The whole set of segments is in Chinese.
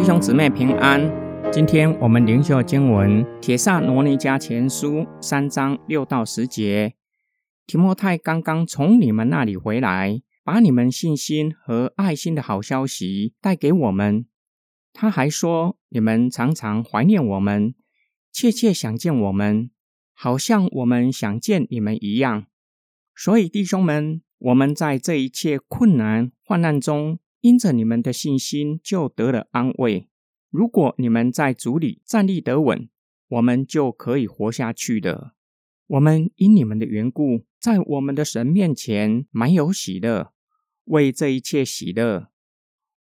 弟兄姊妹平安。今天我们灵修经文《铁萨罗尼迦前书》三章六到十节。提摩太刚刚从你们那里回来，把你们信心和爱心的好消息带给我们。他还说，你们常常怀念我们，切切想见我们，好像我们想见你们一样。所以，弟兄们，我们在这一切困难患难中。因着你们的信心，就得了安慰。如果你们在主里站立得稳，我们就可以活下去的。我们因你们的缘故，在我们的神面前满有喜乐。为这一切喜乐，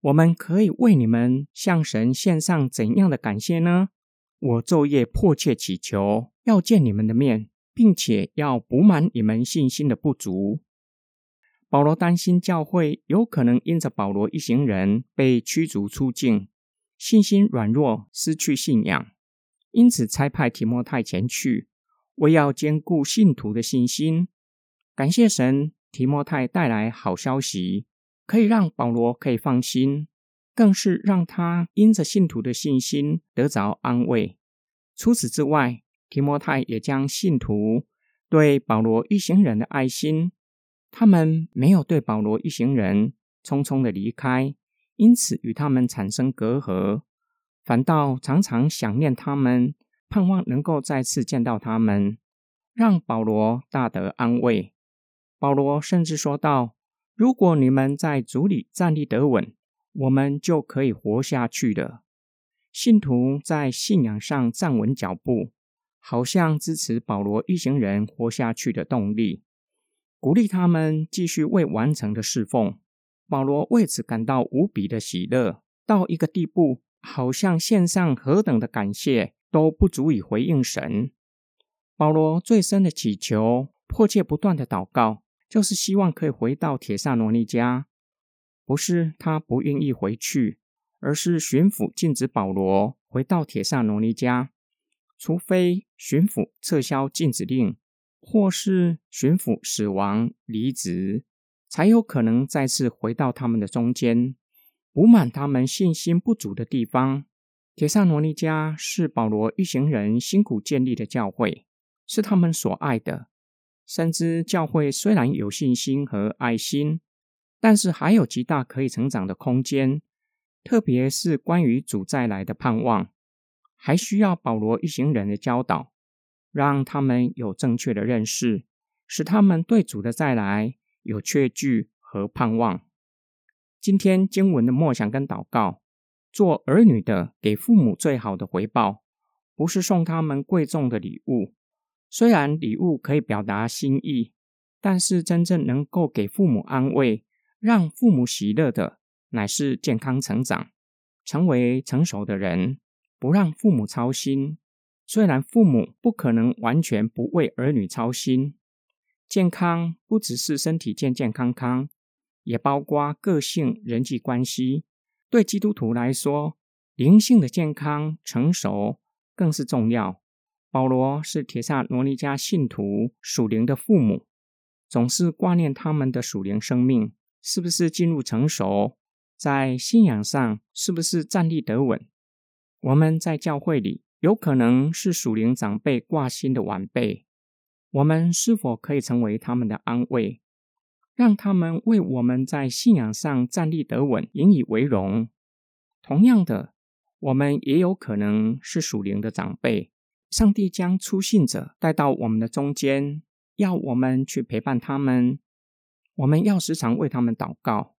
我们可以为你们向神献上怎样的感谢呢？我昼夜迫切祈求，要见你们的面，并且要补满你们信心的不足。保罗担心教会有可能因着保罗一行人被驱逐出境，信心软弱，失去信仰，因此差派提摩太前去，为要兼顾信徒的信心。感谢神，提摩太带来好消息，可以让保罗可以放心，更是让他因着信徒的信心得着安慰。除此之外，提摩太也将信徒对保罗一行人的爱心。他们没有对保罗一行人匆匆的离开，因此与他们产生隔阂，反倒常常想念他们，盼望能够再次见到他们，让保罗大得安慰。保罗甚至说道：“如果你们在主里站立得稳，我们就可以活下去了。”信徒在信仰上站稳脚步，好像支持保罗一行人活下去的动力。鼓励他们继续未完成的侍奉。保罗为此感到无比的喜乐，到一个地步，好像献上何等的感谢都不足以回应神。保罗最深的祈求、迫切不断的祷告，就是希望可以回到铁萨罗尼家。不是他不愿意回去，而是巡抚禁止保罗回到铁萨罗尼家，除非巡抚撤销禁止令。或是巡抚死亡离职，才有可能再次回到他们的中间，补满他们信心不足的地方。铁萨罗尼迦是保罗一行人辛苦建立的教会，是他们所爱的。深知教会虽然有信心和爱心，但是还有极大可以成长的空间，特别是关于主再来的盼望，还需要保罗一行人的教导。让他们有正确的认识，使他们对主的再来有确据和盼望。今天经文的默想跟祷告，做儿女的给父母最好的回报，不是送他们贵重的礼物。虽然礼物可以表达心意，但是真正能够给父母安慰、让父母喜乐的，乃是健康成长，成为成熟的人，不让父母操心。虽然父母不可能完全不为儿女操心，健康不只是身体健健康康，也包括个性、人际关系。对基督徒来说，灵性的健康、成熟更是重要。保罗是铁萨罗尼迦信徒属灵的父母，总是挂念他们的属灵生命是不是进入成熟，在信仰上是不是站立得稳。我们在教会里。有可能是属灵长辈挂心的晚辈，我们是否可以成为他们的安慰，让他们为我们在信仰上站立得稳引以为荣？同样的，我们也有可能是属灵的长辈，上帝将出信者带到我们的中间，要我们去陪伴他们，我们要时常为他们祷告，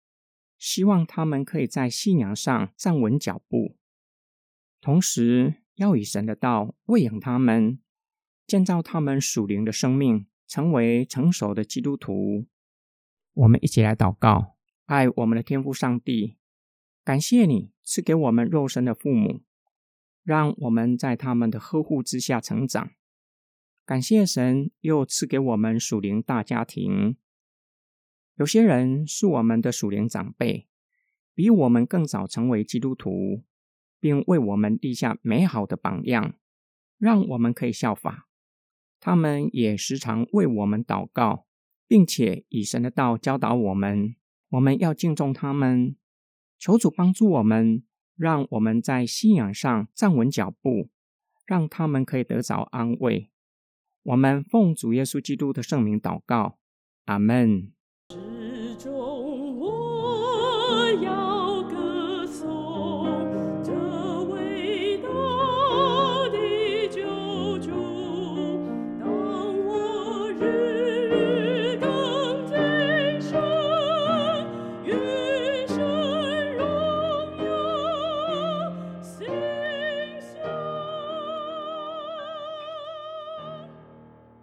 希望他们可以在信仰上站稳脚步，同时。要以神的道喂养他们，建造他们属灵的生命，成为成熟的基督徒。我们一起来祷告：爱我们的天父上帝，感谢你赐给我们肉身的父母，让我们在他们的呵护之下成长。感谢神又赐给我们属灵大家庭。有些人是我们的属灵长辈，比我们更早成为基督徒。并为我们立下美好的榜样，让我们可以效法。他们也时常为我们祷告，并且以神的道教导我们。我们要敬重他们，求主帮助我们，让我们在信仰上站稳脚步，让他们可以得着安慰。我们奉主耶稣基督的圣名祷告，阿门。